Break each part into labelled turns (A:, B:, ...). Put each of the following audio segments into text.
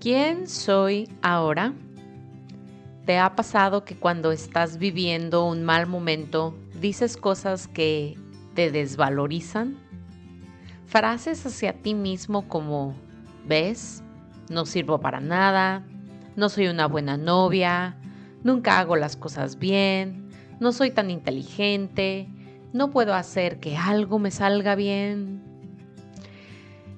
A: ¿Quién soy ahora? ¿Te ha pasado que cuando estás viviendo un mal momento dices cosas que te desvalorizan? Frases hacia ti mismo como, ¿ves? No sirvo para nada, no soy una buena novia, nunca hago las cosas bien, no soy tan inteligente, no puedo hacer que algo me salga bien,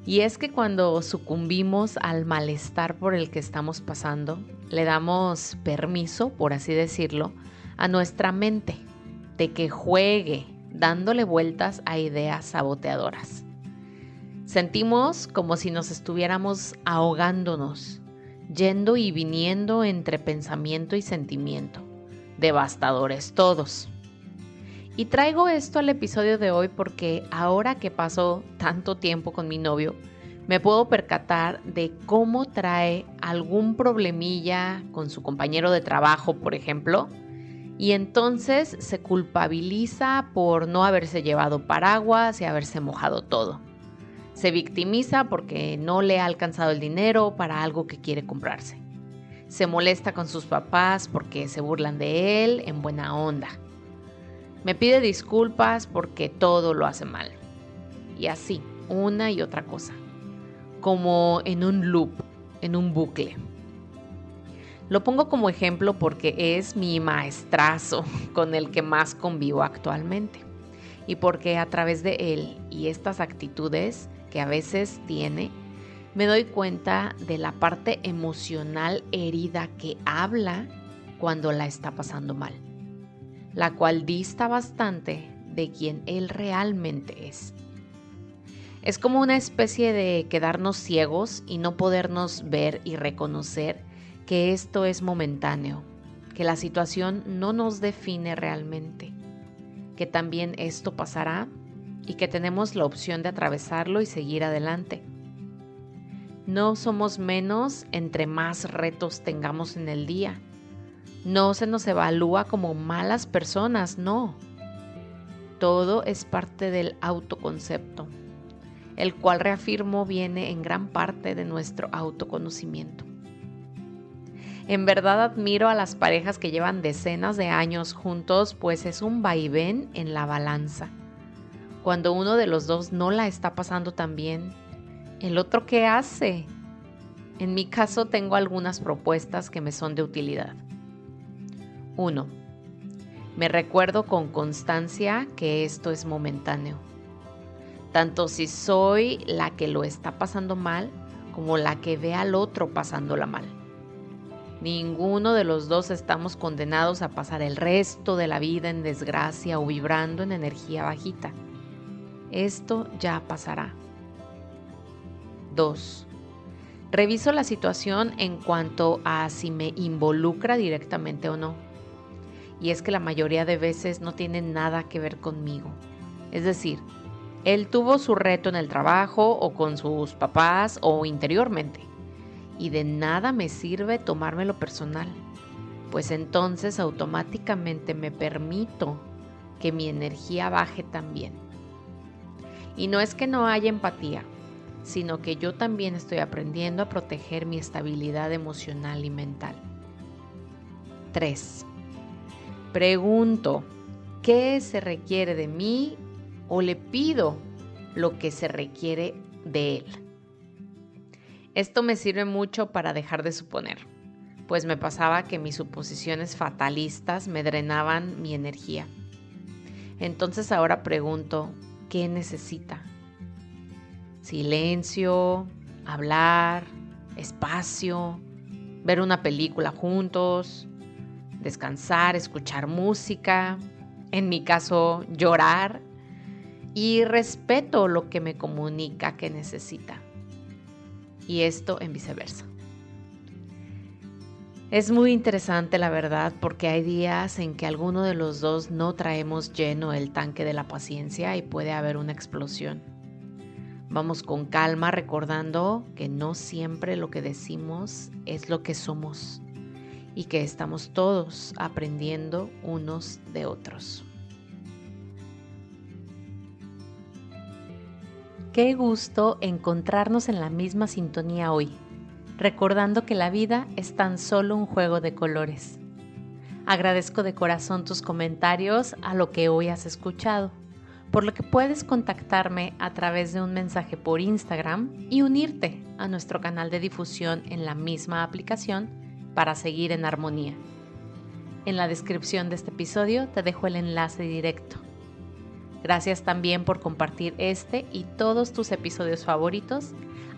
A: y es que cuando sucumbimos al malestar por el que estamos pasando, le damos permiso, por así decirlo, a nuestra mente de que juegue dándole vueltas a ideas saboteadoras. Sentimos como si nos estuviéramos ahogándonos, yendo y viniendo entre pensamiento y sentimiento, devastadores todos. Y traigo esto al episodio de hoy porque ahora que paso tanto tiempo con mi novio, me puedo percatar de cómo trae algún problemilla con su compañero de trabajo, por ejemplo, y entonces se culpabiliza por no haberse llevado paraguas y haberse mojado todo. Se victimiza porque no le ha alcanzado el dinero para algo que quiere comprarse. Se molesta con sus papás porque se burlan de él en buena onda me pide disculpas porque todo lo hace mal. Y así, una y otra cosa. Como en un loop, en un bucle. Lo pongo como ejemplo porque es mi maestrazo con el que más convivo actualmente. Y porque a través de él y estas actitudes que a veces tiene, me doy cuenta de la parte emocional herida que habla cuando la está pasando mal la cual dista bastante de quien Él realmente es. Es como una especie de quedarnos ciegos y no podernos ver y reconocer que esto es momentáneo, que la situación no nos define realmente, que también esto pasará y que tenemos la opción de atravesarlo y seguir adelante. No somos menos entre más retos tengamos en el día no se nos evalúa como malas personas, no. Todo es parte del autoconcepto, el cual reafirmo viene en gran parte de nuestro autoconocimiento. En verdad admiro a las parejas que llevan decenas de años juntos, pues es un vaivén en la balanza. Cuando uno de los dos no la está pasando tan bien, ¿el otro qué hace? En mi caso tengo algunas propuestas que me son de utilidad. 1. Me recuerdo con constancia que esto es momentáneo. Tanto si soy la que lo está pasando mal como la que ve al otro pasándola mal. Ninguno de los dos estamos condenados a pasar el resto de la vida en desgracia o vibrando en energía bajita. Esto ya pasará. 2. Reviso la situación en cuanto a si me involucra directamente o no y es que la mayoría de veces no tiene nada que ver conmigo. Es decir, él tuvo su reto en el trabajo o con sus papás o interiormente. Y de nada me sirve tomármelo personal, pues entonces automáticamente me permito que mi energía baje también. Y no es que no haya empatía, sino que yo también estoy aprendiendo a proteger mi estabilidad emocional y mental. 3. Pregunto, ¿qué se requiere de mí o le pido lo que se requiere de él? Esto me sirve mucho para dejar de suponer, pues me pasaba que mis suposiciones fatalistas me drenaban mi energía. Entonces ahora pregunto, ¿qué necesita? Silencio, hablar, espacio, ver una película juntos, descansar, escuchar música, en mi caso llorar y respeto lo que me comunica que necesita. Y esto en viceversa. Es muy interesante la verdad porque hay días en que alguno de los dos no traemos lleno el tanque de la paciencia y puede haber una explosión. Vamos con calma recordando que no siempre lo que decimos es lo que somos y que estamos todos aprendiendo unos de otros. Qué gusto encontrarnos en la misma sintonía hoy. recordando que la vida es tan solo un juego de colores. Agradezco de corazón tus comentarios a lo que hoy has escuchado, por lo que puedes contactarme a través de un mensaje por Instagram y unirte a nuestro canal de difusión en la misma aplicación para seguir en armonía. En la descripción de este episodio te dejo el enlace directo. Gracias también por compartir este y todos tus episodios favoritos,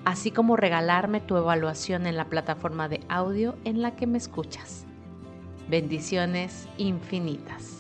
A: así como regalarme tu evaluación en la plataforma de audio en la que me escuchas. Bendiciones infinitas.